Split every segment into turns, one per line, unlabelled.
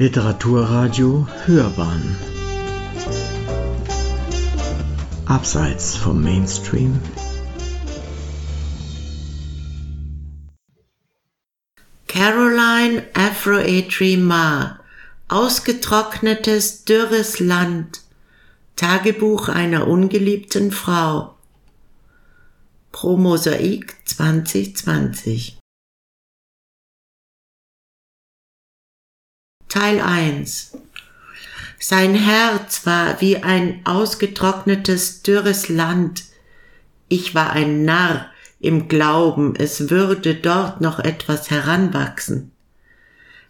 Literaturradio Hörbahn. Abseits vom Mainstream.
Caroline Afro-Atri Ma Ausgetrocknetes, dürres Land. Tagebuch einer ungeliebten Frau. Pro Mosaik 2020 Teil 1 Sein Herz war wie ein ausgetrocknetes, dürres Land. Ich war ein Narr im Glauben, es würde dort noch etwas heranwachsen.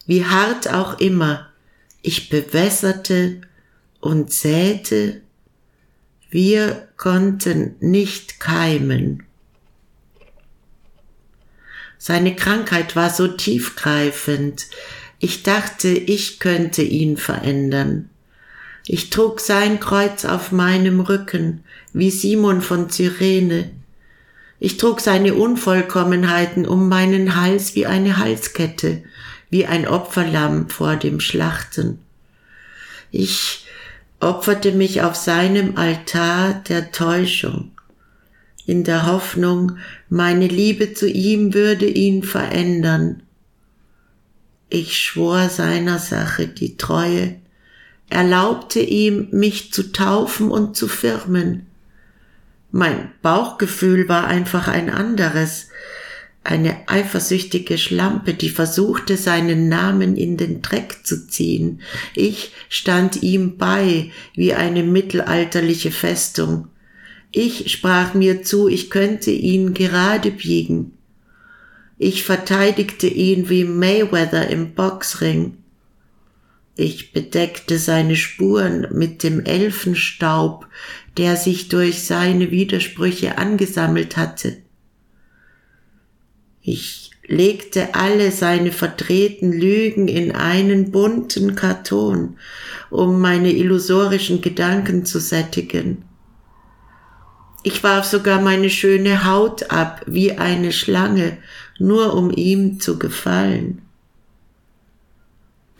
Wie hart auch immer, ich bewässerte und säte, wir konnten nicht keimen. Seine Krankheit war so tiefgreifend, ich dachte, ich könnte ihn verändern. Ich trug sein Kreuz auf meinem Rücken, wie Simon von Cyrene. Ich trug seine Unvollkommenheiten um meinen Hals wie eine Halskette, wie ein Opferlamm vor dem Schlachten. Ich opferte mich auf seinem Altar der Täuschung, in der Hoffnung, meine Liebe zu ihm würde ihn verändern. Ich schwor seiner Sache die Treue, erlaubte ihm, mich zu taufen und zu firmen. Mein Bauchgefühl war einfach ein anderes, eine eifersüchtige Schlampe, die versuchte, seinen Namen in den Dreck zu ziehen. Ich stand ihm bei wie eine mittelalterliche Festung. Ich sprach mir zu, ich könnte ihn gerade biegen. Ich verteidigte ihn wie Mayweather im Boxring. Ich bedeckte seine Spuren mit dem Elfenstaub, der sich durch seine Widersprüche angesammelt hatte. Ich legte alle seine verdrehten Lügen in einen bunten Karton, um meine illusorischen Gedanken zu sättigen. Ich warf sogar meine schöne Haut ab wie eine Schlange, nur um ihm zu gefallen.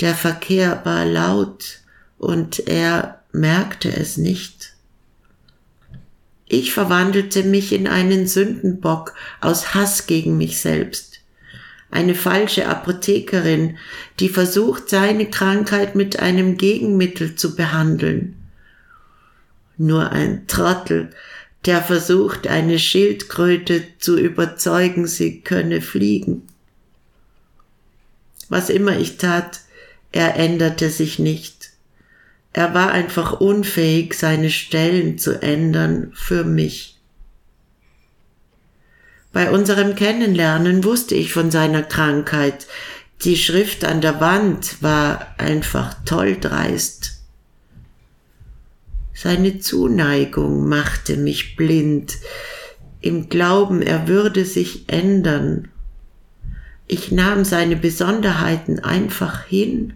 Der Verkehr war laut und er merkte es nicht. Ich verwandelte mich in einen Sündenbock aus Hass gegen mich selbst, eine falsche Apothekerin, die versucht, seine Krankheit mit einem Gegenmittel zu behandeln. Nur ein Trottel, der versucht, eine Schildkröte zu überzeugen, sie könne fliegen. Was immer ich tat, er änderte sich nicht. Er war einfach unfähig, seine Stellen zu ändern für mich. Bei unserem Kennenlernen wusste ich von seiner Krankheit. Die Schrift an der Wand war einfach toll dreist. Seine Zuneigung machte mich blind, im Glauben, er würde sich ändern. Ich nahm seine Besonderheiten einfach hin.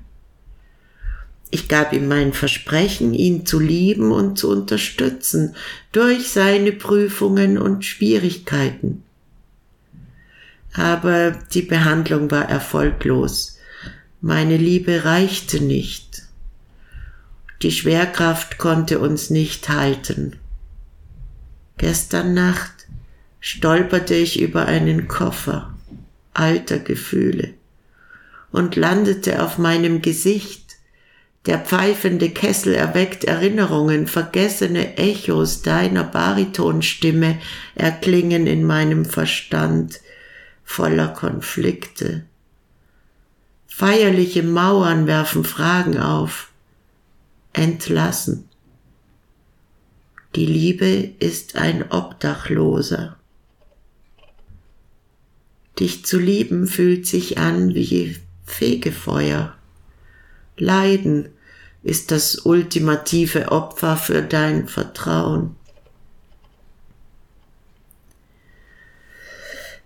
Ich gab ihm mein Versprechen, ihn zu lieben und zu unterstützen durch seine Prüfungen und Schwierigkeiten. Aber die Behandlung war erfolglos. Meine Liebe reichte nicht. Die Schwerkraft konnte uns nicht halten. Gestern Nacht stolperte ich über einen Koffer alter Gefühle und landete auf meinem Gesicht. Der pfeifende Kessel erweckt Erinnerungen, vergessene Echos deiner Baritonstimme erklingen in meinem Verstand voller Konflikte. Feierliche Mauern werfen Fragen auf entlassen. Die Liebe ist ein Obdachloser. Dich zu lieben fühlt sich an wie Fegefeuer. Leiden ist das ultimative Opfer für dein Vertrauen.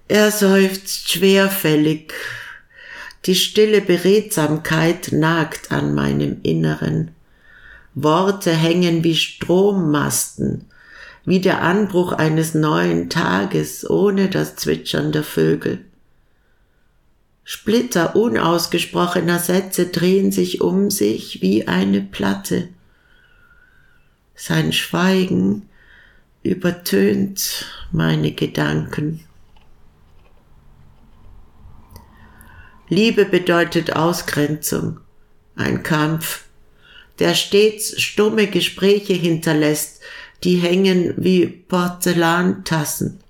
Er seufzt schwerfällig. Die stille Beredsamkeit nagt an meinem Inneren. Worte hängen wie Strommasten, wie der Anbruch eines neuen Tages ohne das Zwitschern der Vögel. Splitter unausgesprochener Sätze drehen sich um sich wie eine Platte. Sein Schweigen übertönt meine Gedanken. Liebe bedeutet Ausgrenzung, ein Kampf, der stets stumme Gespräche hinterlässt, die hängen wie Porzellantassen.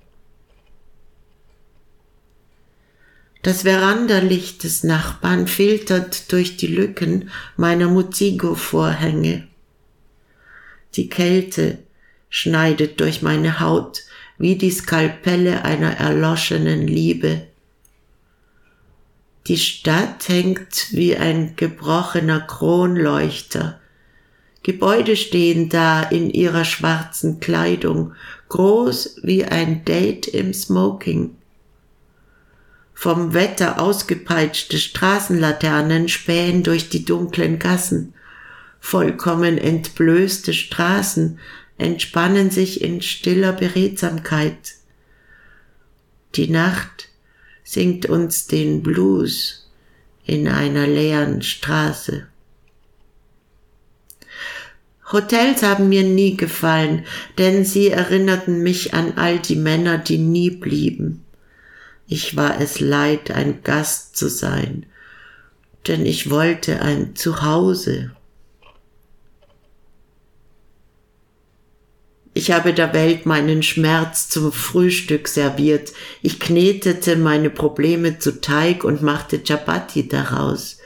Das Verandalicht des Nachbarn filtert durch die Lücken meiner Mutigo-Vorhänge. Die Kälte schneidet durch meine Haut wie die Skalpelle einer erloschenen Liebe. Die Stadt hängt wie ein gebrochener Kronleuchter. Gebäude stehen da in ihrer schwarzen Kleidung, groß wie ein Date im Smoking. Vom Wetter ausgepeitschte Straßenlaternen spähen durch die dunklen Gassen. Vollkommen entblößte Straßen entspannen sich in stiller Beredsamkeit. Die Nacht singt uns den Blues in einer leeren Straße. Hotels haben mir nie gefallen, denn sie erinnerten mich an all die Männer, die nie blieben. Ich war es leid, ein Gast zu sein, denn ich wollte ein Zuhause. Ich habe der Welt meinen Schmerz zum Frühstück serviert. Ich knetete meine Probleme zu Teig und machte Chapati daraus,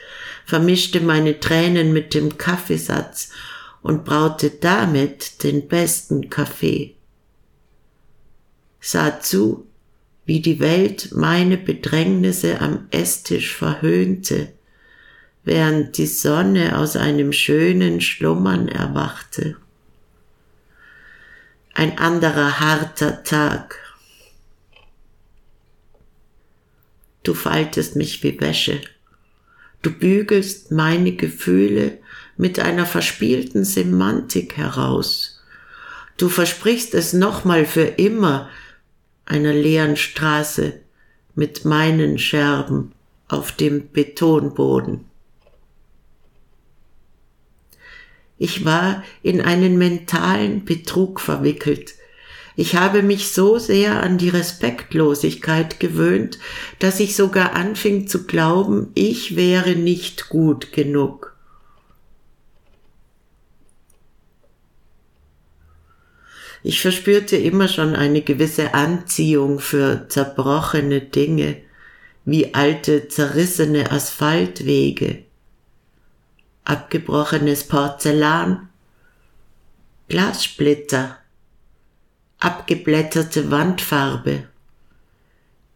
vermischte meine Tränen mit dem Kaffeesatz und braute damit den besten Kaffee. Sah zu, wie die Welt meine Bedrängnisse am Esstisch verhöhnte, während die Sonne aus einem schönen Schlummern erwachte ein anderer harter Tag. Du faltest mich wie Wäsche. Du bügelst meine Gefühle mit einer verspielten Semantik heraus. Du versprichst es nochmal für immer einer leeren Straße mit meinen Scherben auf dem Betonboden. Ich war in einen mentalen Betrug verwickelt. Ich habe mich so sehr an die Respektlosigkeit gewöhnt, dass ich sogar anfing zu glauben, ich wäre nicht gut genug. Ich verspürte immer schon eine gewisse Anziehung für zerbrochene Dinge, wie alte zerrissene Asphaltwege abgebrochenes Porzellan, Glassplitter, abgeblätterte Wandfarbe,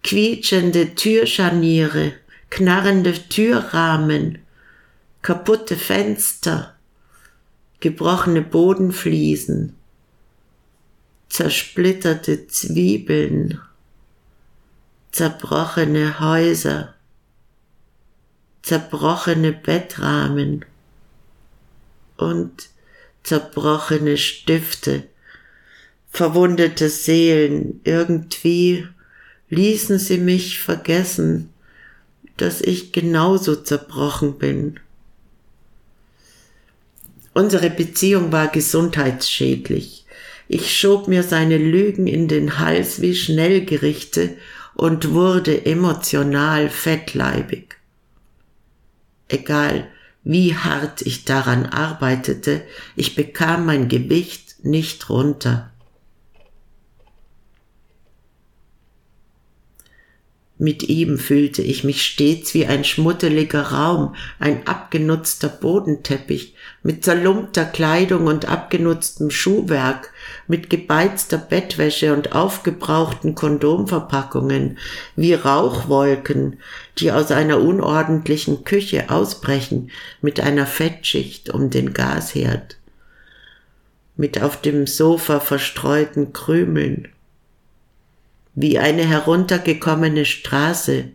quietschende Türscharniere, knarrende Türrahmen, kaputte Fenster, gebrochene Bodenfliesen, zersplitterte Zwiebeln, zerbrochene Häuser, zerbrochene Bettrahmen, und zerbrochene Stifte, verwundete Seelen, irgendwie ließen sie mich vergessen, dass ich genauso zerbrochen bin. Unsere Beziehung war gesundheitsschädlich. Ich schob mir seine Lügen in den Hals wie Schnellgerichte und wurde emotional fettleibig. Egal, wie hart ich daran arbeitete, ich bekam mein Gewicht nicht runter. Mit ihm fühlte ich mich stets wie ein schmuddeliger Raum, ein abgenutzter Bodenteppich, mit zerlumpter Kleidung und abgenutztem Schuhwerk, mit gebeizter Bettwäsche und aufgebrauchten Kondomverpackungen, wie Rauchwolken, die aus einer unordentlichen Küche ausbrechen, mit einer Fettschicht um den Gasherd, mit auf dem Sofa verstreuten Krümeln, wie eine heruntergekommene Straße.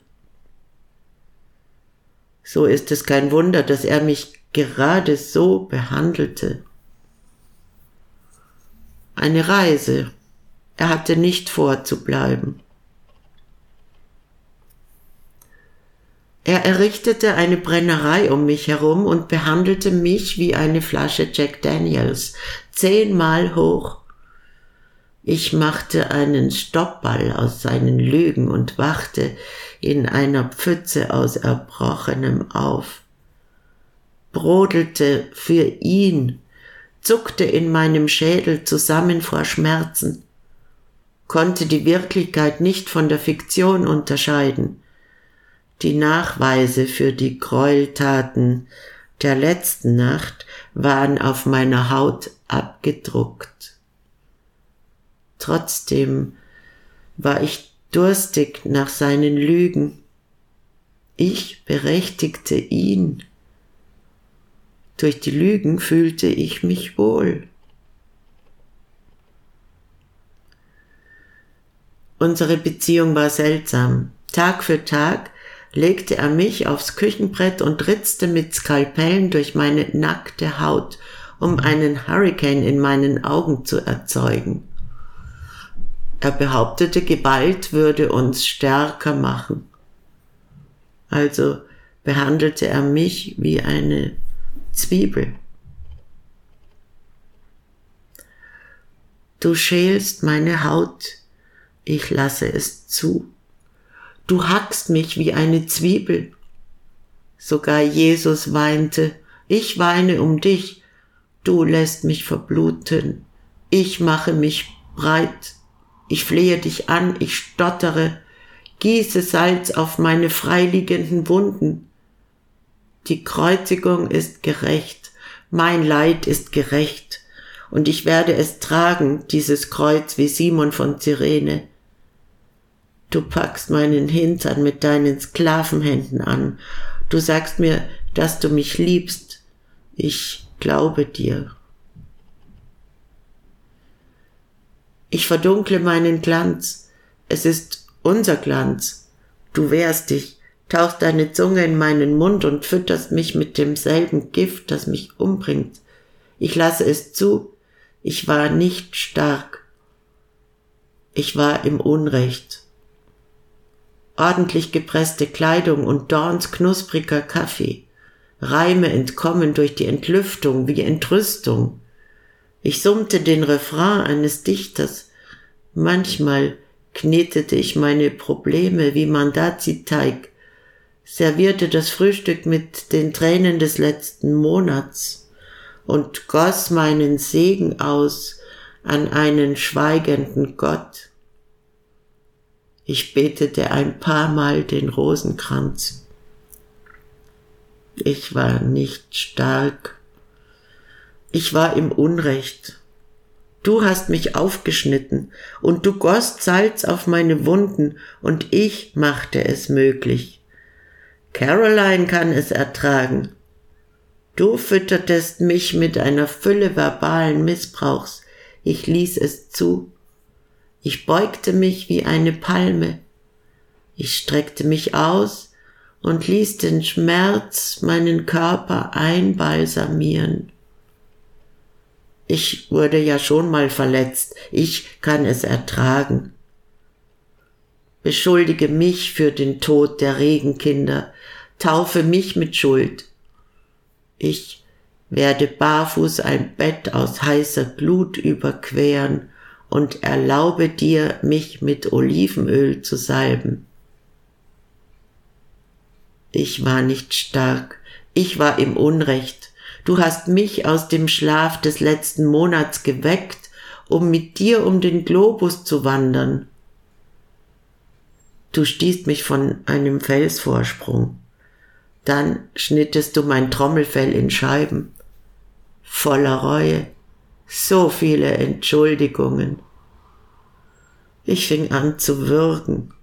So ist es kein Wunder, dass er mich gerade so behandelte. Eine Reise. Er hatte nicht vor zu bleiben. Er errichtete eine Brennerei um mich herum und behandelte mich wie eine Flasche Jack Daniels, zehnmal hoch. Ich machte einen Stoppball aus seinen Lügen und wachte in einer Pfütze aus Erbrochenem auf, brodelte für ihn, zuckte in meinem Schädel zusammen vor Schmerzen, konnte die Wirklichkeit nicht von der Fiktion unterscheiden. Die Nachweise für die Gräueltaten der letzten Nacht waren auf meiner Haut abgedruckt. Trotzdem war ich durstig nach seinen Lügen. Ich berechtigte ihn. Durch die Lügen fühlte ich mich wohl. Unsere Beziehung war seltsam. Tag für Tag legte er mich aufs Küchenbrett und ritzte mit Skalpellen durch meine nackte Haut, um einen Hurricane in meinen Augen zu erzeugen. Er behauptete, Gewalt würde uns stärker machen. Also behandelte er mich wie eine Zwiebel. Du schälst meine Haut, ich lasse es zu. Du hackst mich wie eine Zwiebel. Sogar Jesus weinte, ich weine um dich, du lässt mich verbluten, ich mache mich breit ich flehe dich an, ich stottere, gieße Salz auf meine freiliegenden Wunden. Die Kreuzigung ist gerecht, mein Leid ist gerecht, und ich werde es tragen, dieses Kreuz wie Simon von Cyrene. Du packst meinen Hintern mit deinen Sklavenhänden an, du sagst mir, dass du mich liebst, ich glaube dir. Ich verdunkle meinen Glanz. Es ist unser Glanz. Du wehrst dich, tauchst deine Zunge in meinen Mund und fütterst mich mit demselben Gift, das mich umbringt. Ich lasse es zu. Ich war nicht stark. Ich war im Unrecht. Ordentlich gepresste Kleidung und Dorns knuspriger Kaffee. Reime entkommen durch die Entlüftung wie Entrüstung. Ich summte den Refrain eines Dichters. Manchmal knetete ich meine Probleme wie Mandaziteig, servierte das Frühstück mit den Tränen des letzten Monats und goss meinen Segen aus an einen schweigenden Gott. Ich betete ein paar Mal den Rosenkranz. Ich war nicht stark ich war im Unrecht. Du hast mich aufgeschnitten und du goss Salz auf meine Wunden und ich machte es möglich. Caroline kann es ertragen. Du füttertest mich mit einer Fülle verbalen Missbrauchs. Ich ließ es zu. Ich beugte mich wie eine Palme. Ich streckte mich aus und ließ den Schmerz meinen Körper einbalsamieren. Ich wurde ja schon mal verletzt, ich kann es ertragen. Beschuldige mich für den Tod der Regenkinder, taufe mich mit Schuld. Ich werde barfuß ein Bett aus heißer Glut überqueren und erlaube dir, mich mit Olivenöl zu salben. Ich war nicht stark, ich war im Unrecht, Du hast mich aus dem Schlaf des letzten Monats geweckt, um mit dir um den Globus zu wandern. Du stießt mich von einem Felsvorsprung. Dann schnittest du mein Trommelfell in Scheiben. Voller Reue. So viele Entschuldigungen. Ich fing an zu würgen.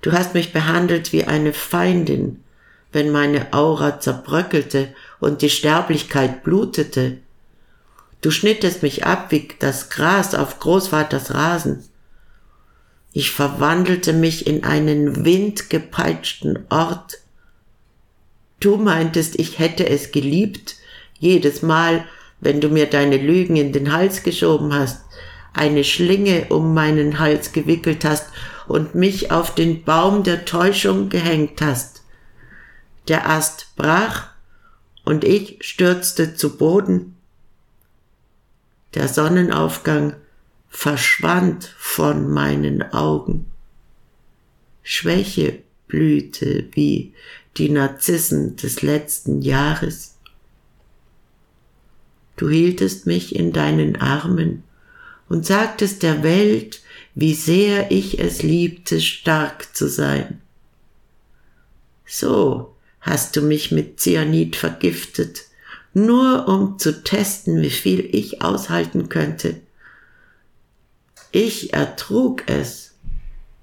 Du hast mich behandelt wie eine Feindin, wenn meine Aura zerbröckelte und die Sterblichkeit blutete. Du schnittest mich ab wie das Gras auf Großvaters Rasen. Ich verwandelte mich in einen windgepeitschten Ort. Du meintest, ich hätte es geliebt, jedes Mal, wenn du mir deine Lügen in den Hals geschoben hast, eine Schlinge um meinen Hals gewickelt hast und mich auf den Baum der Täuschung gehängt hast. Der Ast brach und ich stürzte zu Boden. Der Sonnenaufgang verschwand von meinen Augen. Schwäche blühte wie die Narzissen des letzten Jahres. Du hieltest mich in deinen Armen und sagtest der Welt, wie sehr ich es liebte, stark zu sein. So hast du mich mit Cyanid vergiftet, nur um zu testen, wie viel ich aushalten könnte. Ich ertrug es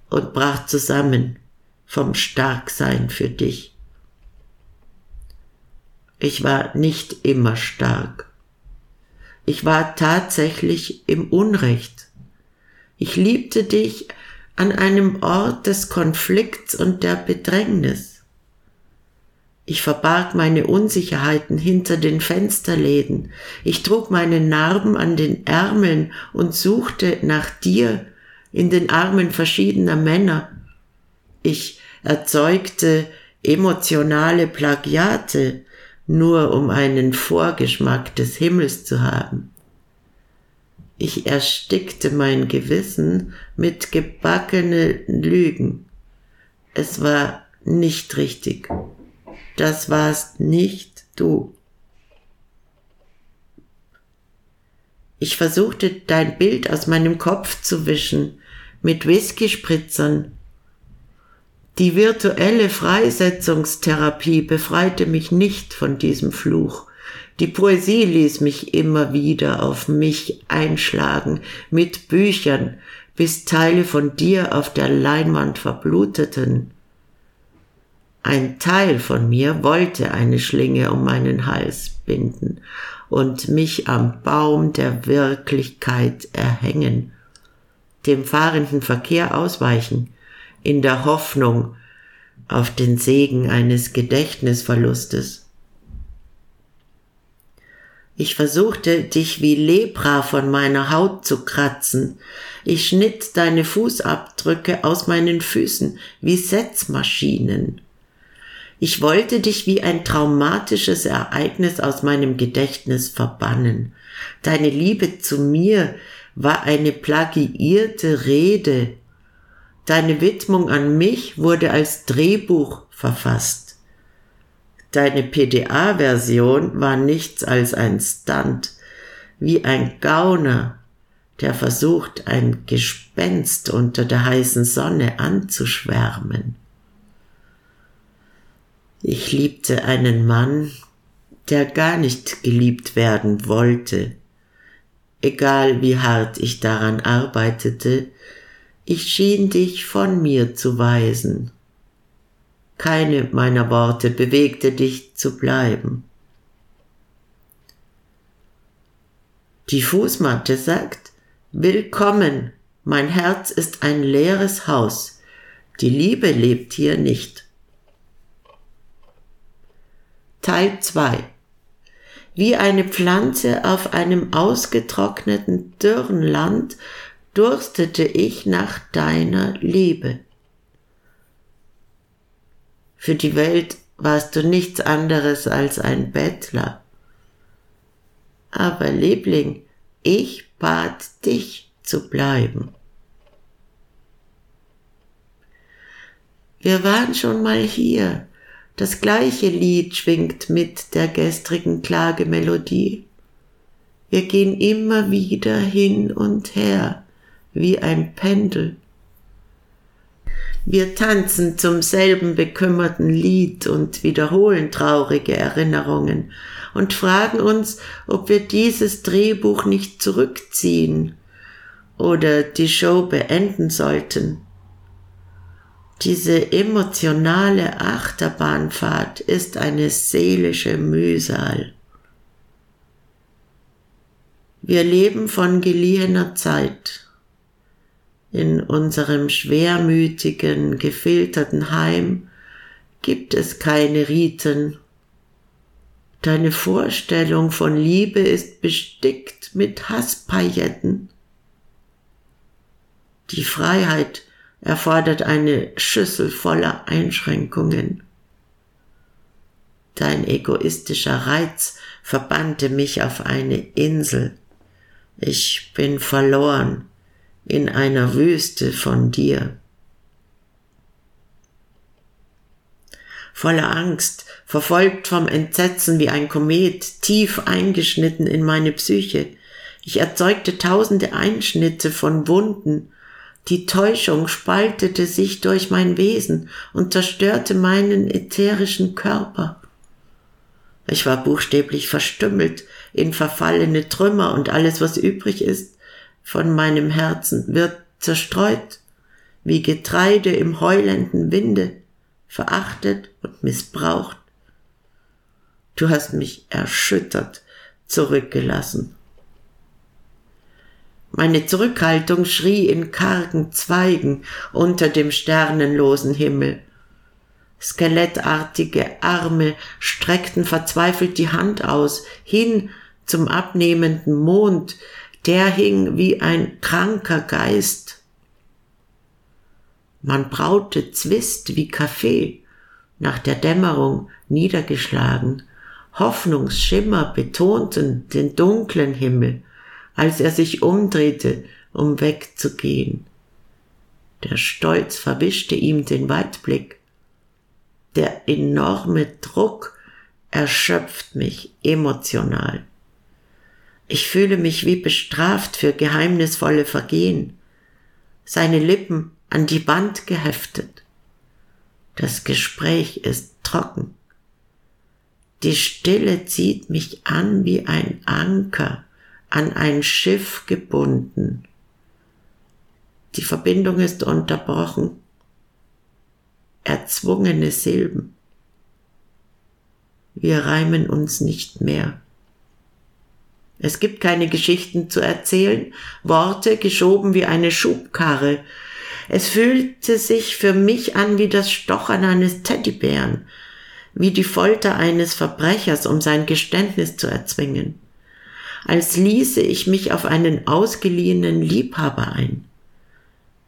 und brach zusammen vom Starksein für dich. Ich war nicht immer stark. Ich war tatsächlich im Unrecht. Ich liebte dich an einem Ort des Konflikts und der Bedrängnis. Ich verbarg meine Unsicherheiten hinter den Fensterläden. Ich trug meine Narben an den Ärmeln und suchte nach dir in den Armen verschiedener Männer. Ich erzeugte emotionale Plagiate, nur um einen Vorgeschmack des Himmels zu haben. Ich erstickte mein Gewissen mit gebackenen Lügen. Es war nicht richtig. Das warst nicht du. Ich versuchte dein Bild aus meinem Kopf zu wischen mit Whiskyspritzern, die virtuelle Freisetzungstherapie befreite mich nicht von diesem Fluch. Die Poesie ließ mich immer wieder auf mich einschlagen mit Büchern, bis Teile von dir auf der Leinwand verbluteten. Ein Teil von mir wollte eine Schlinge um meinen Hals binden und mich am Baum der Wirklichkeit erhängen, dem fahrenden Verkehr ausweichen, in der Hoffnung auf den Segen eines Gedächtnisverlustes. Ich versuchte, dich wie Lepra von meiner Haut zu kratzen. Ich schnitt deine Fußabdrücke aus meinen Füßen wie Setzmaschinen. Ich wollte dich wie ein traumatisches Ereignis aus meinem Gedächtnis verbannen. Deine Liebe zu mir war eine plagiierte Rede, Deine Widmung an mich wurde als Drehbuch verfasst. Deine PDA-Version war nichts als ein Stunt, wie ein Gauner, der versucht, ein Gespenst unter der heißen Sonne anzuschwärmen. Ich liebte einen Mann, der gar nicht geliebt werden wollte. Egal wie hart ich daran arbeitete, ich schien dich von mir zu weisen. Keine meiner Worte bewegte dich zu bleiben. Die Fußmatte sagt, Willkommen, mein Herz ist ein leeres Haus, die Liebe lebt hier nicht. Teil 2 Wie eine Pflanze auf einem ausgetrockneten, dürren Land durstete ich nach deiner Liebe. Für die Welt warst du nichts anderes als ein Bettler. Aber Liebling, ich bat dich zu bleiben. Wir waren schon mal hier. Das gleiche Lied schwingt mit der gestrigen Klagemelodie. Wir gehen immer wieder hin und her wie ein Pendel. Wir tanzen zum selben bekümmerten Lied und wiederholen traurige Erinnerungen und fragen uns, ob wir dieses Drehbuch nicht zurückziehen oder die Show beenden sollten. Diese emotionale Achterbahnfahrt ist eine seelische Mühsal. Wir leben von geliehener Zeit in unserem schwermütigen, gefilterten Heim gibt es keine Riten. Deine Vorstellung von Liebe ist bestickt mit Hasspailletten. Die Freiheit erfordert eine Schüssel voller Einschränkungen. Dein egoistischer Reiz verbannte mich auf eine Insel. Ich bin verloren in einer Wüste von dir. Voller Angst, verfolgt vom Entsetzen wie ein Komet, tief eingeschnitten in meine Psyche. Ich erzeugte tausende Einschnitte von Wunden. Die Täuschung spaltete sich durch mein Wesen und zerstörte meinen ätherischen Körper. Ich war buchstäblich verstümmelt in verfallene Trümmer und alles, was übrig ist von meinem Herzen, wird zerstreut wie Getreide im heulenden Winde, verachtet und missbraucht. Du hast mich erschüttert zurückgelassen. Meine Zurückhaltung schrie in kargen Zweigen unter dem sternenlosen Himmel. Skelettartige Arme streckten verzweifelt die Hand aus, hin zum abnehmenden Mond, der hing wie ein kranker Geist. Man braute Zwist wie Kaffee, nach der Dämmerung niedergeschlagen. Hoffnungsschimmer betonten den dunklen Himmel, als er sich umdrehte, um wegzugehen. Der Stolz verwischte ihm den Weitblick. Der enorme Druck erschöpft mich emotional. Ich fühle mich wie bestraft für geheimnisvolle Vergehen. Seine Lippen an die Wand geheftet. Das Gespräch ist trocken. Die Stille zieht mich an wie ein Anker an ein Schiff gebunden. Die Verbindung ist unterbrochen erzwungene Silben. Wir reimen uns nicht mehr. Es gibt keine Geschichten zu erzählen, Worte geschoben wie eine Schubkarre. Es fühlte sich für mich an wie das Stochern eines Teddybären, wie die Folter eines Verbrechers, um sein Geständnis zu erzwingen, als ließe ich mich auf einen ausgeliehenen Liebhaber ein.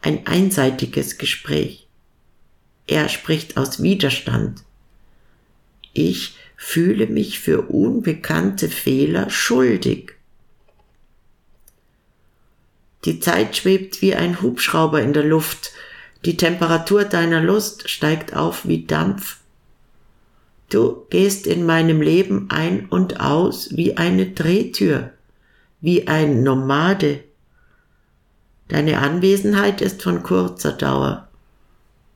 Ein einseitiges Gespräch. Er spricht aus Widerstand. Ich fühle mich für unbekannte Fehler schuldig. Die Zeit schwebt wie ein Hubschrauber in der Luft. Die Temperatur deiner Lust steigt auf wie Dampf. Du gehst in meinem Leben ein und aus wie eine Drehtür, wie ein Nomade. Deine Anwesenheit ist von kurzer Dauer.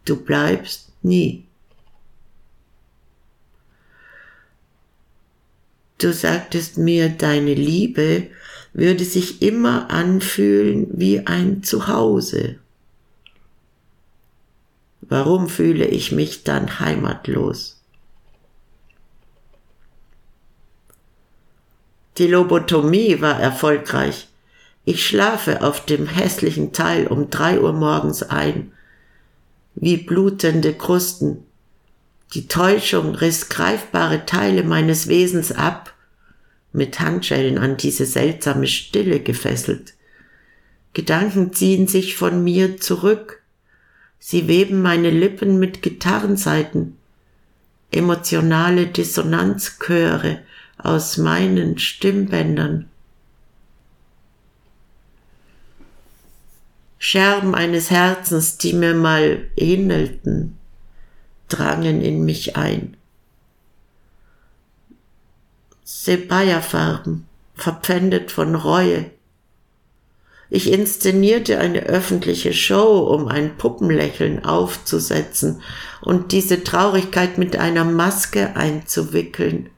Du bleibst nie. Du sagtest mir, deine Liebe würde sich immer anfühlen wie ein Zuhause. Warum fühle ich mich dann heimatlos? Die Lobotomie war erfolgreich. Ich schlafe auf dem hässlichen Teil um drei Uhr morgens ein wie blutende Krusten. Die Täuschung riss greifbare Teile meines Wesens ab, mit Handschellen an diese seltsame Stille gefesselt. Gedanken ziehen sich von mir zurück. Sie weben meine Lippen mit Gitarrenseiten, emotionale Dissonanzchöre aus meinen Stimmbändern. Scherben eines Herzens, die mir mal ähnelten, drangen in mich ein. Sepia-Farben, verpfändet von Reue. Ich inszenierte eine öffentliche Show, um ein Puppenlächeln aufzusetzen und diese Traurigkeit mit einer Maske einzuwickeln.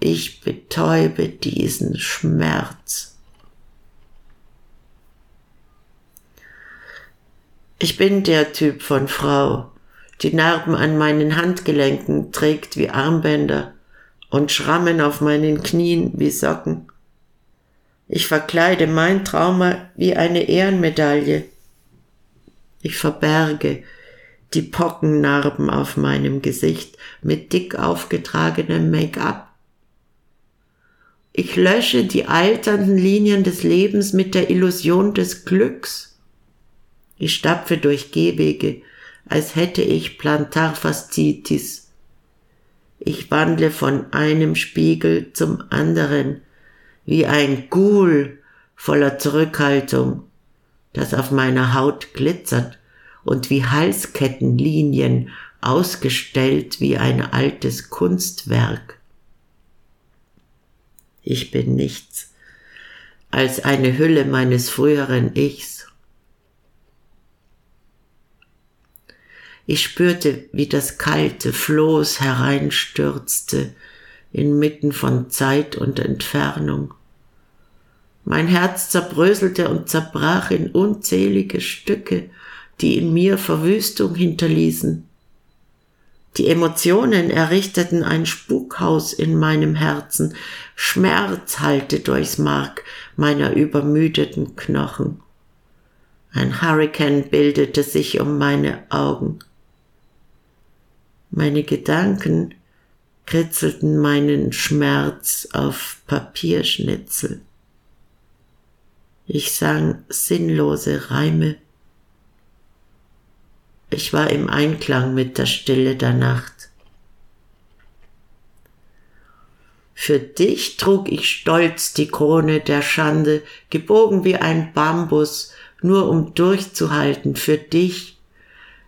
Ich betäube diesen Schmerz. Ich bin der Typ von Frau, die Narben an meinen Handgelenken trägt wie Armbänder und Schrammen auf meinen Knien wie Socken. Ich verkleide mein Trauma wie eine Ehrenmedaille. Ich verberge die Pockennarben auf meinem Gesicht mit dick aufgetragenem Make-up. Ich lösche die alternden Linien des Lebens mit der Illusion des Glücks. Ich stapfe durch Gehwege, als hätte ich Plantarfaszitis. Ich wandle von einem Spiegel zum anderen, wie ein Ghoul voller Zurückhaltung, das auf meiner Haut glitzert und wie Halskettenlinien ausgestellt wie ein altes Kunstwerk. Ich bin nichts als eine Hülle meines früheren Ichs. Ich spürte, wie das kalte Floß hereinstürzte, inmitten von Zeit und Entfernung. Mein Herz zerbröselte und zerbrach in unzählige Stücke, die in mir Verwüstung hinterließen. Die Emotionen errichteten ein Spukhaus in meinem Herzen, Schmerz hallte durchs Mark meiner übermüdeten Knochen. Ein Hurrikan bildete sich um meine Augen. Meine Gedanken kritzelten meinen Schmerz auf Papierschnitzel. Ich sang sinnlose Reime ich war im Einklang mit der Stille der Nacht. Für dich trug ich stolz die Krone der Schande, gebogen wie ein Bambus, nur um durchzuhalten für dich.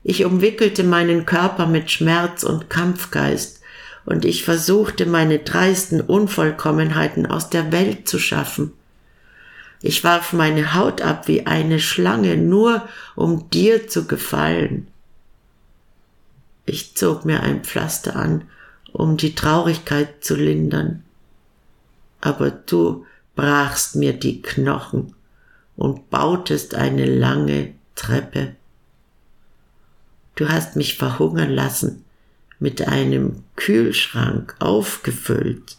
Ich umwickelte meinen Körper mit Schmerz und Kampfgeist, und ich versuchte meine dreisten Unvollkommenheiten aus der Welt zu schaffen. Ich warf meine Haut ab wie eine Schlange, nur um dir zu gefallen. Ich zog mir ein Pflaster an, um die Traurigkeit zu lindern. Aber du brachst mir die Knochen und bautest eine lange Treppe. Du hast mich verhungern lassen, mit einem Kühlschrank aufgefüllt,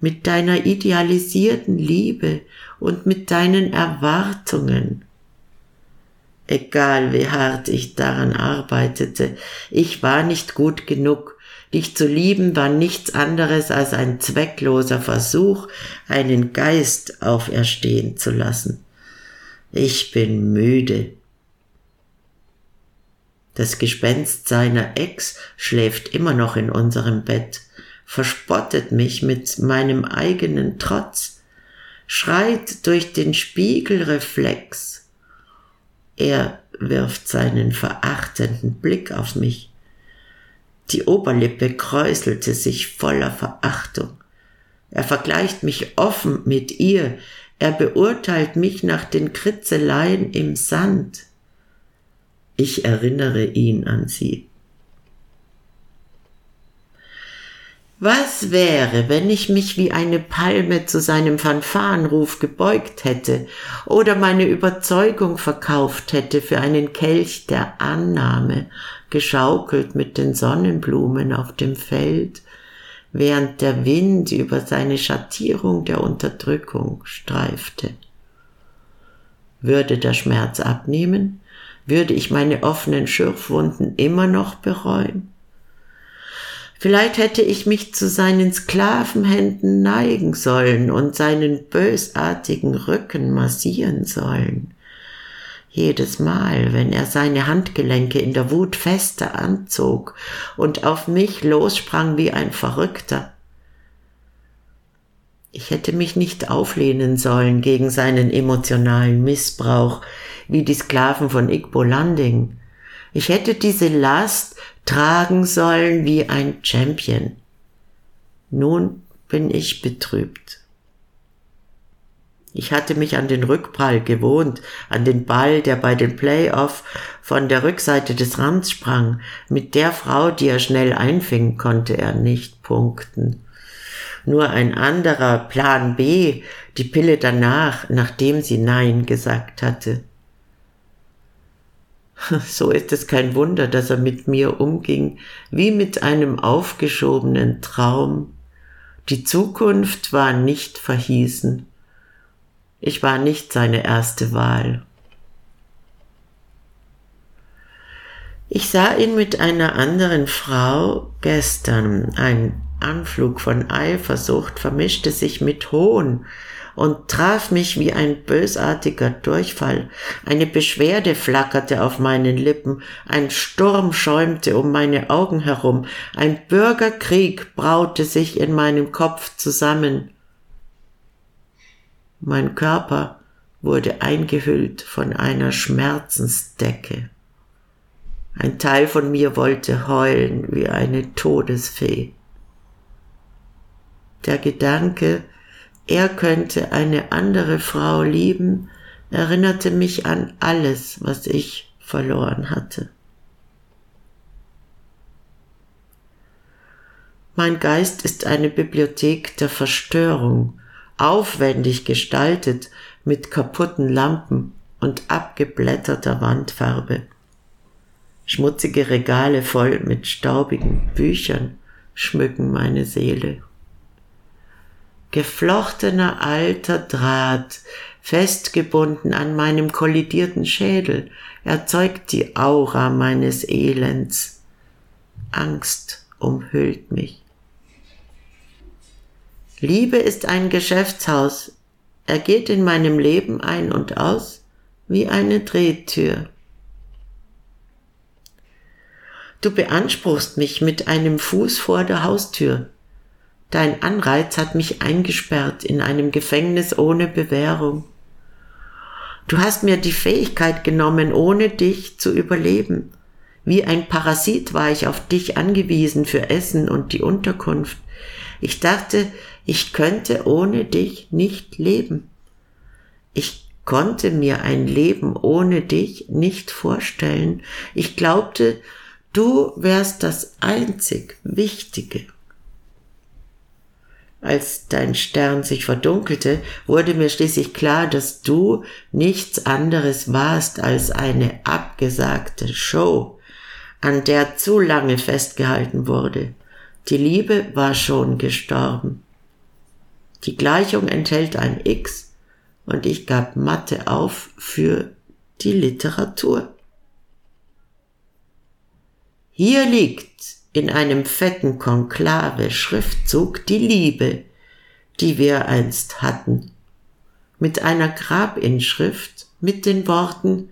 mit deiner idealisierten Liebe und mit deinen Erwartungen egal wie hart ich daran arbeitete, ich war nicht gut genug. Dich zu lieben war nichts anderes als ein zweckloser Versuch, einen Geist auferstehen zu lassen. Ich bin müde. Das Gespenst seiner Ex schläft immer noch in unserem Bett, verspottet mich mit meinem eigenen Trotz, schreit durch den Spiegelreflex, er wirft seinen verachtenden Blick auf mich. Die Oberlippe kräuselte sich voller Verachtung. Er vergleicht mich offen mit ihr, er beurteilt mich nach den Kritzeleien im Sand. Ich erinnere ihn an sie. Was wäre, wenn ich mich wie eine Palme zu seinem Fanfarenruf gebeugt hätte oder meine Überzeugung verkauft hätte für einen Kelch der Annahme, geschaukelt mit den Sonnenblumen auf dem Feld, während der Wind über seine Schattierung der Unterdrückung streifte. Würde der Schmerz abnehmen? Würde ich meine offenen Schürfwunden immer noch bereuen? Vielleicht hätte ich mich zu seinen Sklavenhänden neigen sollen und seinen bösartigen Rücken massieren sollen. Jedes Mal, wenn er seine Handgelenke in der Wut fester anzog und auf mich lossprang wie ein Verrückter. Ich hätte mich nicht auflehnen sollen gegen seinen emotionalen Missbrauch, wie die Sklaven von Igbo Landing. Ich hätte diese Last tragen sollen wie ein Champion. Nun bin ich betrübt. Ich hatte mich an den Rückprall gewohnt, an den Ball, der bei den Playoff von der Rückseite des Rands sprang. Mit der Frau, die er schnell einfing, konnte er nicht punkten. Nur ein anderer Plan B, die Pille danach, nachdem sie Nein gesagt hatte. So ist es kein Wunder, dass er mit mir umging, wie mit einem aufgeschobenen Traum. Die Zukunft war nicht verhießen. Ich war nicht seine erste Wahl. Ich sah ihn mit einer anderen Frau gestern. Ein Anflug von Eifersucht vermischte sich mit Hohn und traf mich wie ein bösartiger Durchfall. Eine Beschwerde flackerte auf meinen Lippen, ein Sturm schäumte um meine Augen herum, ein Bürgerkrieg braute sich in meinem Kopf zusammen. Mein Körper wurde eingehüllt von einer Schmerzensdecke. Ein Teil von mir wollte heulen wie eine Todesfee. Der Gedanke, er könnte eine andere Frau lieben, erinnerte mich an alles, was ich verloren hatte. Mein Geist ist eine Bibliothek der Verstörung, aufwendig gestaltet mit kaputten Lampen und abgeblätterter Wandfarbe. Schmutzige Regale voll mit staubigen Büchern schmücken meine Seele. Geflochtener alter Draht, festgebunden an meinem kollidierten Schädel, erzeugt die Aura meines Elends. Angst umhüllt mich. Liebe ist ein Geschäftshaus. Er geht in meinem Leben ein und aus wie eine Drehtür. Du beanspruchst mich mit einem Fuß vor der Haustür. Dein Anreiz hat mich eingesperrt in einem Gefängnis ohne Bewährung. Du hast mir die Fähigkeit genommen, ohne dich zu überleben. Wie ein Parasit war ich auf dich angewiesen für Essen und die Unterkunft. Ich dachte, ich könnte ohne dich nicht leben. Ich konnte mir ein Leben ohne dich nicht vorstellen. Ich glaubte, Du wärst das einzig Wichtige. Als dein Stern sich verdunkelte, wurde mir schließlich klar, dass du nichts anderes warst als eine abgesagte Show, an der zu lange festgehalten wurde. Die Liebe war schon gestorben. Die Gleichung enthält ein X und ich gab Mathe auf für die Literatur. Hier liegt in einem fetten Konklave Schriftzug die Liebe, die wir einst hatten, mit einer Grabinschrift mit den Worten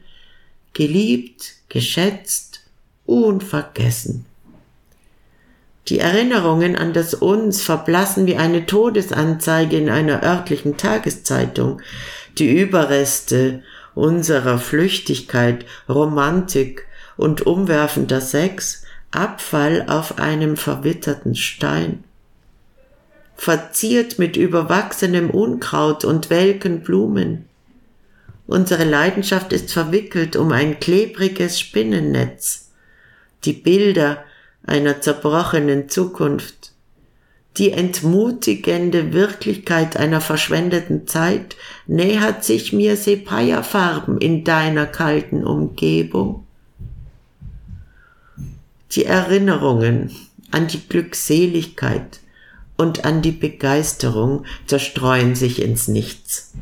geliebt, geschätzt, unvergessen. Die Erinnerungen an das Uns verblassen wie eine Todesanzeige in einer örtlichen Tageszeitung. Die Überreste unserer Flüchtigkeit, Romantik und umwerfender Sex Abfall auf einem verwitterten Stein. Verziert mit überwachsenem Unkraut und welken Blumen. Unsere Leidenschaft ist verwickelt um ein klebriges Spinnennetz. Die Bilder einer zerbrochenen Zukunft. Die entmutigende Wirklichkeit einer verschwendeten Zeit nähert sich mir Sepia-Farben in deiner kalten Umgebung die Erinnerungen an die Glückseligkeit und an die Begeisterung zerstreuen sich ins Nichts.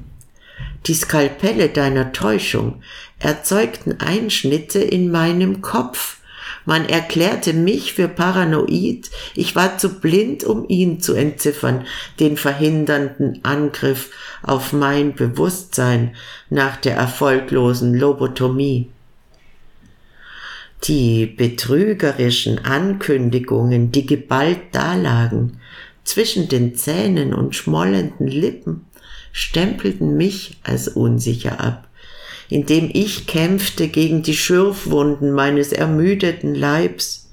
Die Skalpelle deiner Täuschung erzeugten Einschnitte in meinem Kopf. Man erklärte mich für paranoid, ich war zu blind, um ihn zu entziffern, den verhindernden Angriff auf mein Bewusstsein nach der erfolglosen Lobotomie. Die betrügerischen Ankündigungen, die geballt dalagen, zwischen den Zähnen und schmollenden Lippen, stempelten mich als unsicher ab, indem ich kämpfte gegen die Schürfwunden meines ermüdeten Leibs.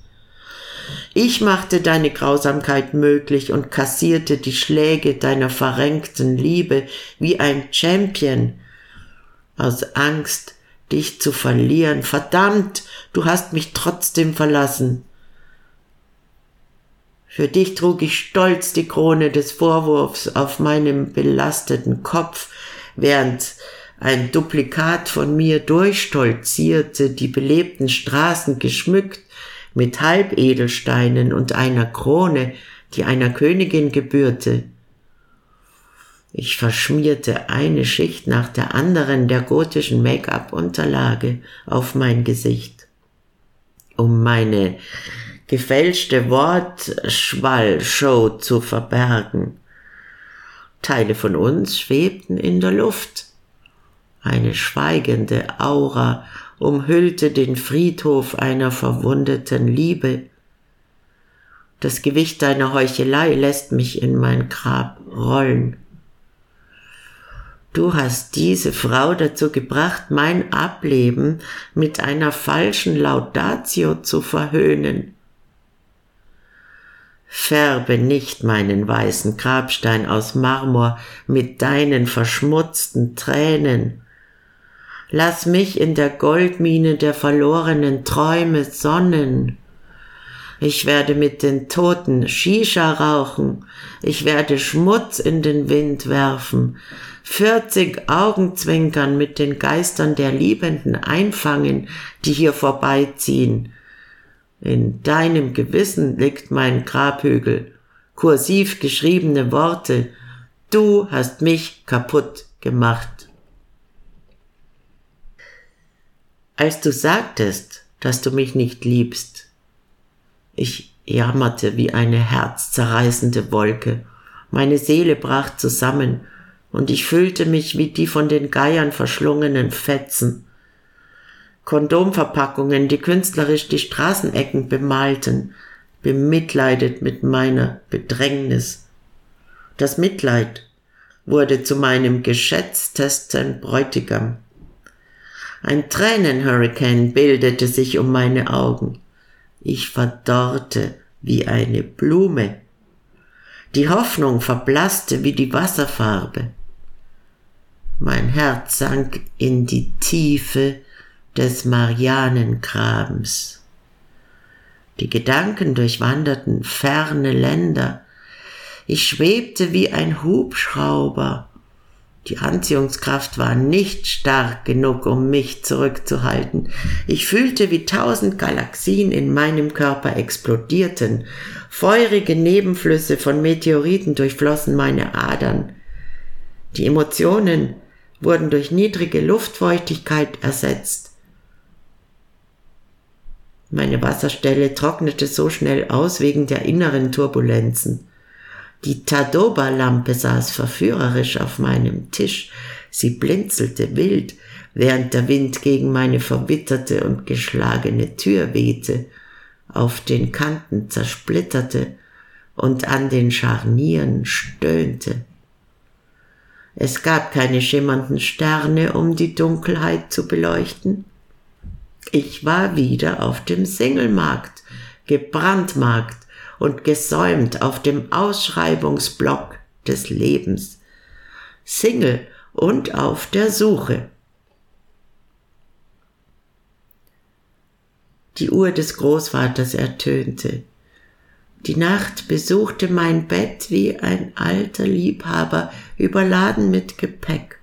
Ich machte deine Grausamkeit möglich und kassierte die Schläge deiner verrenkten Liebe wie ein Champion. Aus Angst dich zu verlieren. Verdammt, du hast mich trotzdem verlassen. Für dich trug ich stolz die Krone des Vorwurfs auf meinem belasteten Kopf, während ein Duplikat von mir durchstolzierte, die belebten Straßen geschmückt mit Halbedelsteinen und einer Krone, die einer Königin gebührte. Ich verschmierte eine Schicht nach der anderen der gotischen Make-up-Unterlage auf mein Gesicht, um meine gefälschte Wortschwallshow zu verbergen. Teile von uns schwebten in der Luft. Eine schweigende Aura umhüllte den Friedhof einer verwundeten Liebe. Das Gewicht deiner Heuchelei lässt mich in mein Grab rollen. Du hast diese Frau dazu gebracht, mein Ableben mit einer falschen Laudatio zu verhöhnen. Färbe nicht meinen weißen Grabstein aus Marmor mit deinen verschmutzten Tränen. Lass mich in der Goldmine der verlorenen Träume sonnen. Ich werde mit den Toten Shisha rauchen. Ich werde Schmutz in den Wind werfen. Vierzig Augenzwinkern mit den Geistern der Liebenden einfangen, die hier vorbeiziehen. In deinem Gewissen liegt mein Grabhügel. Kursiv geschriebene Worte. Du hast mich kaputt gemacht. Als du sagtest, dass du mich nicht liebst, ich jammerte wie eine herzzerreißende Wolke. Meine Seele brach zusammen und ich fühlte mich wie die von den Geiern verschlungenen Fetzen. Kondomverpackungen, die künstlerisch die Straßenecken bemalten, bemitleidet mit meiner Bedrängnis. Das Mitleid wurde zu meinem geschätztesten Bräutigam. Ein Tränenhurrikan bildete sich um meine Augen. Ich verdorrte wie eine Blume. Die Hoffnung verblasste wie die Wasserfarbe. Mein Herz sank in die Tiefe des Marianengrabens. Die Gedanken durchwanderten ferne Länder. Ich schwebte wie ein Hubschrauber die Anziehungskraft war nicht stark genug, um mich zurückzuhalten. Ich fühlte, wie tausend Galaxien in meinem Körper explodierten. Feurige Nebenflüsse von Meteoriten durchflossen meine Adern. Die Emotionen wurden durch niedrige Luftfeuchtigkeit ersetzt. Meine Wasserstelle trocknete so schnell aus wegen der inneren Turbulenzen. Die Tadoba-Lampe saß verführerisch auf meinem Tisch. Sie blinzelte wild, während der Wind gegen meine verwitterte und geschlagene Tür wehte, auf den Kanten zersplitterte und an den Scharnieren stöhnte. Es gab keine schimmernden Sterne, um die Dunkelheit zu beleuchten. Ich war wieder auf dem Singelmarkt, gebrandmarkt und gesäumt auf dem Ausschreibungsblock des Lebens, Single und auf der Suche. Die Uhr des Großvaters ertönte. Die Nacht besuchte mein Bett wie ein alter Liebhaber, überladen mit Gepäck.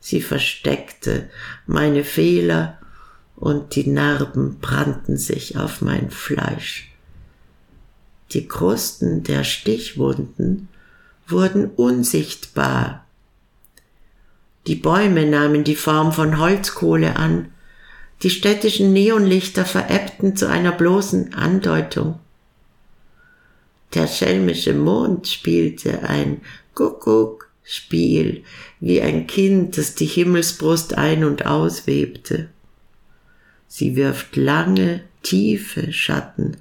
Sie versteckte meine Fehler und die Narben brannten sich auf mein Fleisch. Die Krusten der Stichwunden wurden unsichtbar. Die Bäume nahmen die Form von Holzkohle an, die städtischen Neonlichter verebbten zu einer bloßen Andeutung. Der schelmische Mond spielte ein Kuckuck-Spiel, wie ein Kind, das die Himmelsbrust ein- und auswebte. Sie wirft lange, tiefe Schatten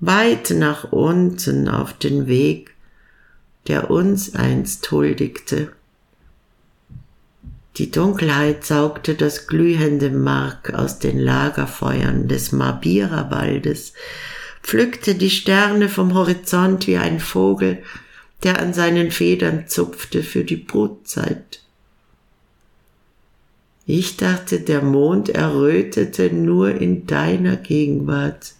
weit nach unten auf den Weg, der uns einst huldigte. Die Dunkelheit saugte das glühende Mark aus den Lagerfeuern des Mabira-Waldes, pflückte die Sterne vom Horizont wie ein Vogel, der an seinen Federn zupfte für die Brutzeit. Ich dachte, der Mond errötete nur in deiner Gegenwart.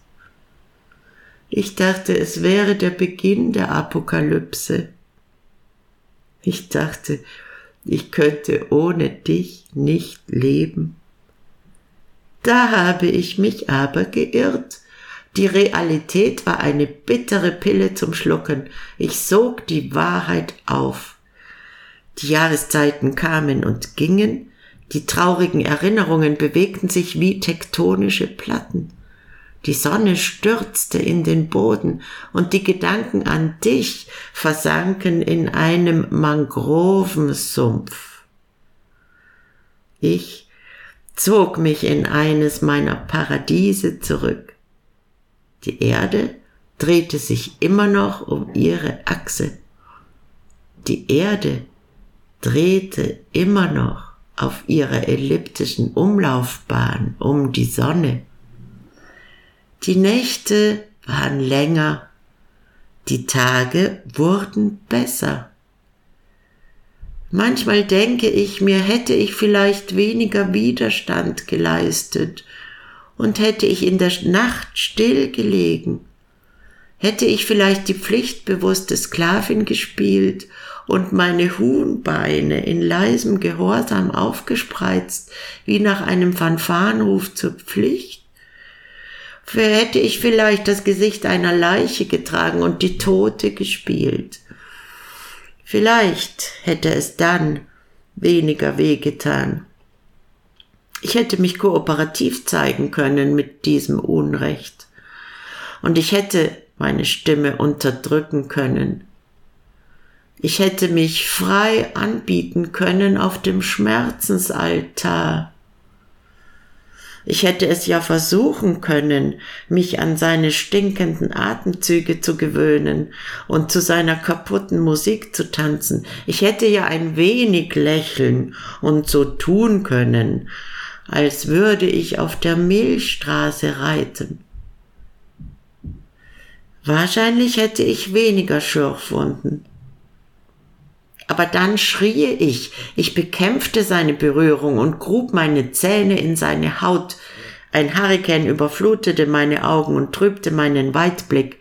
Ich dachte, es wäre der Beginn der Apokalypse. Ich dachte, ich könnte ohne dich nicht leben. Da habe ich mich aber geirrt. Die Realität war eine bittere Pille zum Schlucken. Ich sog die Wahrheit auf. Die Jahreszeiten kamen und gingen, die traurigen Erinnerungen bewegten sich wie tektonische Platten. Die Sonne stürzte in den Boden und die Gedanken an dich versanken in einem Mangrovensumpf. Ich zog mich in eines meiner Paradiese zurück. Die Erde drehte sich immer noch um ihre Achse. Die Erde drehte immer noch auf ihrer elliptischen Umlaufbahn um die Sonne. Die Nächte waren länger, die Tage wurden besser. Manchmal denke ich mir, hätte ich vielleicht weniger Widerstand geleistet und hätte ich in der Nacht still gelegen, hätte ich vielleicht die pflichtbewusste Sklavin gespielt und meine Huhnbeine in leisem Gehorsam aufgespreizt, wie nach einem Fanfarenruf zur Pflicht? Hätte ich vielleicht das Gesicht einer Leiche getragen und die Tote gespielt? Vielleicht hätte es dann weniger wehgetan. Ich hätte mich kooperativ zeigen können mit diesem Unrecht. Und ich hätte meine Stimme unterdrücken können. Ich hätte mich frei anbieten können auf dem Schmerzensaltar. Ich hätte es ja versuchen können, mich an seine stinkenden Atemzüge zu gewöhnen und zu seiner kaputten Musik zu tanzen. Ich hätte ja ein wenig lächeln und so tun können, als würde ich auf der Milchstraße reiten. Wahrscheinlich hätte ich weniger Schürfwunden. Aber dann schrie ich, ich bekämpfte seine Berührung und grub meine Zähne in seine Haut. Ein Hurrikan überflutete meine Augen und trübte meinen Weitblick.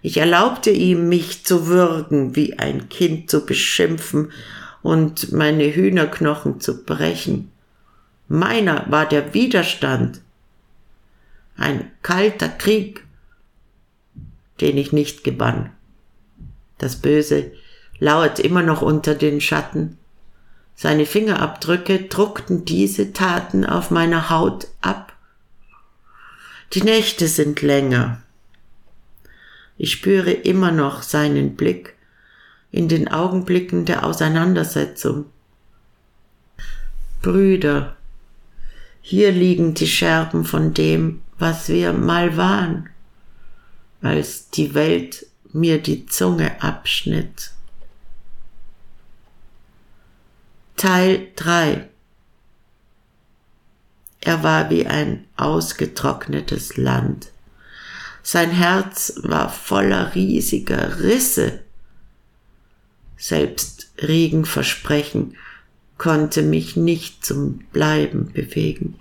Ich erlaubte ihm, mich zu würgen, wie ein Kind zu beschimpfen und meine Hühnerknochen zu brechen. Meiner war der Widerstand. Ein kalter Krieg, den ich nicht gewann. Das Böse lauert immer noch unter den Schatten. Seine Fingerabdrücke druckten diese Taten auf meiner Haut ab. Die Nächte sind länger. Ich spüre immer noch seinen Blick in den Augenblicken der Auseinandersetzung. Brüder, hier liegen die Scherben von dem, was wir mal waren, als die Welt mir die Zunge abschnitt. Teil 3 Er war wie ein ausgetrocknetes Land. Sein Herz war voller riesiger Risse. Selbst Regenversprechen konnte mich nicht zum Bleiben bewegen.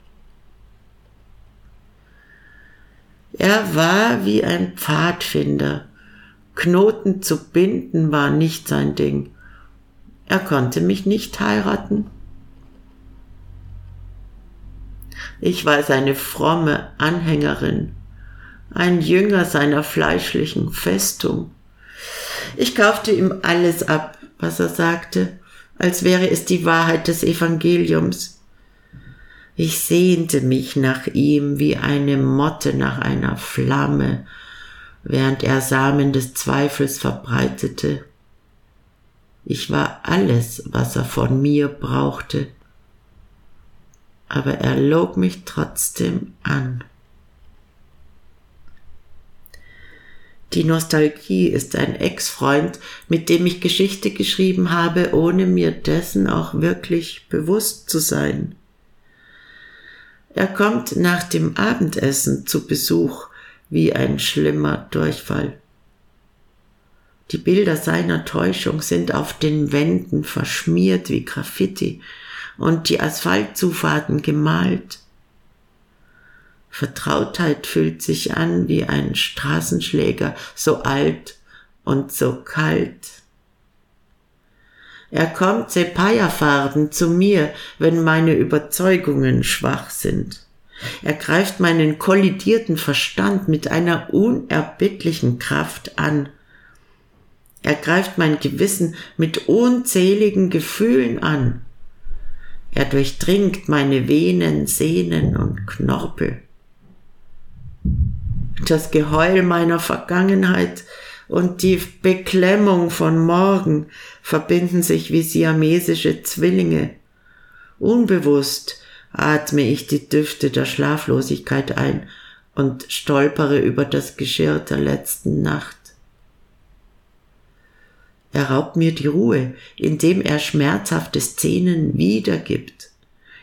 Er war wie ein Pfadfinder. Knoten zu binden war nicht sein Ding. Er konnte mich nicht heiraten. Ich war seine fromme Anhängerin, ein Jünger seiner fleischlichen Festung. Ich kaufte ihm alles ab, was er sagte, als wäre es die Wahrheit des Evangeliums. Ich sehnte mich nach ihm wie eine Motte nach einer Flamme, während er Samen des Zweifels verbreitete. Ich war alles, was er von mir brauchte. Aber er log mich trotzdem an. Die Nostalgie ist ein Ex-Freund, mit dem ich Geschichte geschrieben habe, ohne mir dessen auch wirklich bewusst zu sein. Er kommt nach dem Abendessen zu Besuch wie ein schlimmer Durchfall. Die Bilder seiner Täuschung sind auf den Wänden verschmiert wie Graffiti und die Asphaltzufahrten gemalt. Vertrautheit fühlt sich an wie ein Straßenschläger, so alt und so kalt. Er kommt Sepaya-Farben zu mir, wenn meine Überzeugungen schwach sind. Er greift meinen kollidierten Verstand mit einer unerbittlichen Kraft an er greift mein Gewissen mit unzähligen Gefühlen an. Er durchdringt meine Venen, Sehnen und Knorpel. Das Geheul meiner Vergangenheit und die Beklemmung von morgen verbinden sich wie siamesische Zwillinge. Unbewusst atme ich die Düfte der Schlaflosigkeit ein und stolpere über das Geschirr der letzten Nacht. Er raubt mir die Ruhe, indem er schmerzhafte Szenen wiedergibt.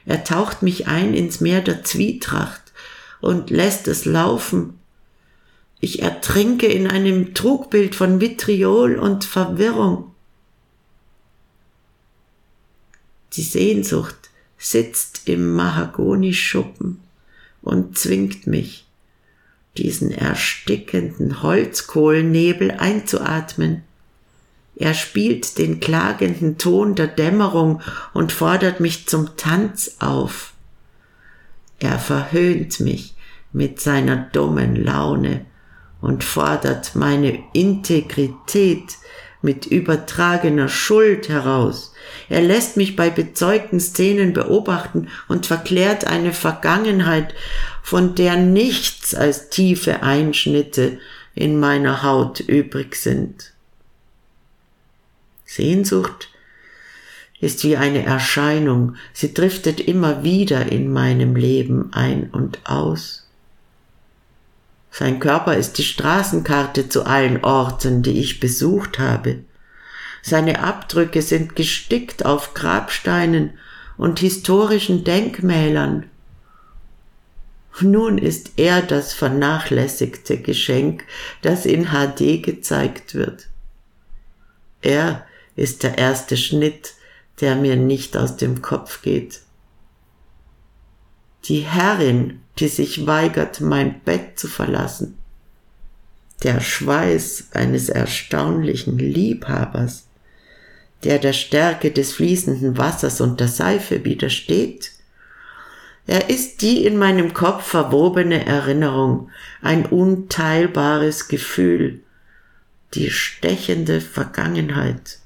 Er taucht mich ein ins Meer der Zwietracht und lässt es laufen. Ich ertrinke in einem Trugbild von Vitriol und Verwirrung. Die Sehnsucht sitzt im Mahagonischuppen und zwingt mich, diesen erstickenden Holzkohlnebel einzuatmen. Er spielt den klagenden Ton der Dämmerung und fordert mich zum Tanz auf. Er verhöhnt mich mit seiner dummen Laune und fordert meine Integrität mit übertragener Schuld heraus. Er lässt mich bei bezeugten Szenen beobachten und verklärt eine Vergangenheit, von der nichts als tiefe Einschnitte in meiner Haut übrig sind. Sehnsucht ist wie eine Erscheinung, sie driftet immer wieder in meinem Leben ein und aus. Sein Körper ist die Straßenkarte zu allen Orten, die ich besucht habe. Seine Abdrücke sind gestickt auf Grabsteinen und historischen Denkmälern. Nun ist er das vernachlässigte Geschenk, das in HD gezeigt wird. Er ist der erste Schnitt, der mir nicht aus dem Kopf geht. Die Herrin, die sich weigert, mein Bett zu verlassen. Der Schweiß eines erstaunlichen Liebhabers, der der Stärke des fließenden Wassers und der Seife widersteht. Er ist die in meinem Kopf verwobene Erinnerung, ein unteilbares Gefühl, die stechende Vergangenheit.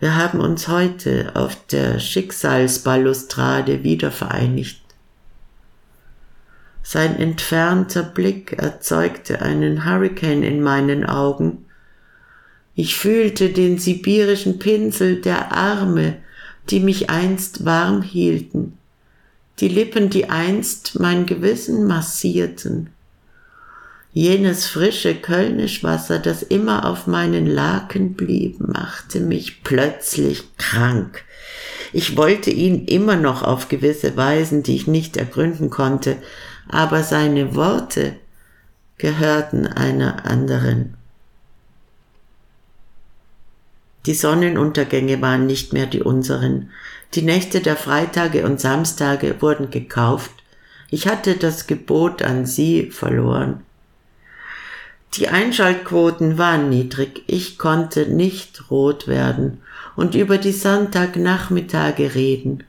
Wir haben uns heute auf der Schicksalsbalustrade wieder vereinigt. Sein entfernter Blick erzeugte einen Hurrikan in meinen Augen. Ich fühlte den sibirischen Pinsel der Arme, die mich einst warm hielten, die Lippen, die einst mein Gewissen massierten. Jenes frische Kölnischwasser, das immer auf meinen Laken blieb, machte mich plötzlich krank. Ich wollte ihn immer noch auf gewisse Weisen, die ich nicht ergründen konnte, aber seine Worte gehörten einer anderen. Die Sonnenuntergänge waren nicht mehr die unseren. Die Nächte der Freitage und Samstage wurden gekauft. Ich hatte das Gebot an sie verloren. Die Einschaltquoten waren niedrig, ich konnte nicht rot werden und über die Sonntagnachmittage reden.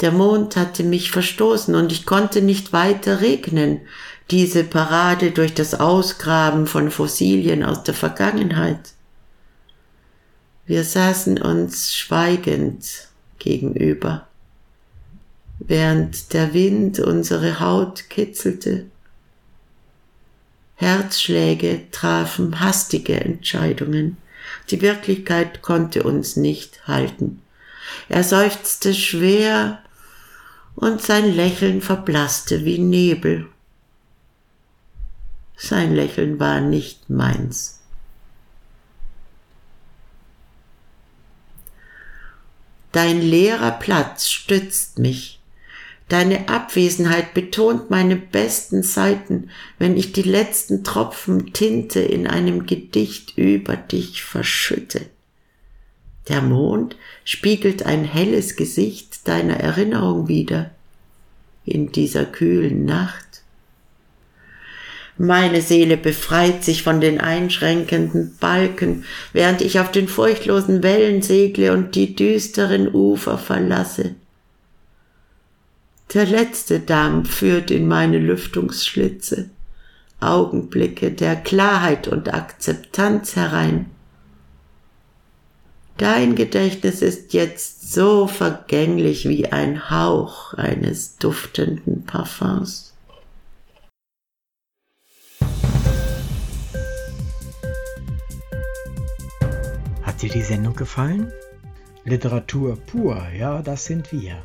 Der Mond hatte mich verstoßen und ich konnte nicht weiter regnen, diese Parade durch das Ausgraben von Fossilien aus der Vergangenheit. Wir saßen uns schweigend gegenüber, während der Wind unsere Haut kitzelte Herzschläge trafen hastige Entscheidungen. Die Wirklichkeit konnte uns nicht halten. Er seufzte schwer und sein Lächeln verblasste wie Nebel. Sein Lächeln war nicht meins. Dein leerer Platz stützt mich, Deine Abwesenheit betont meine besten Seiten, wenn ich die letzten Tropfen Tinte in einem Gedicht über dich verschütte. Der Mond spiegelt ein helles Gesicht deiner Erinnerung wider in dieser kühlen Nacht. Meine Seele befreit sich von den einschränkenden Balken, während ich auf den furchtlosen Wellen segle und die düsteren Ufer verlasse. Der letzte Dampf führt in meine Lüftungsschlitze. Augenblicke der Klarheit und Akzeptanz herein. Dein Gedächtnis ist jetzt so vergänglich wie ein Hauch eines duftenden Parfums.
Hat dir die Sendung gefallen? Literatur pur, ja, das sind wir.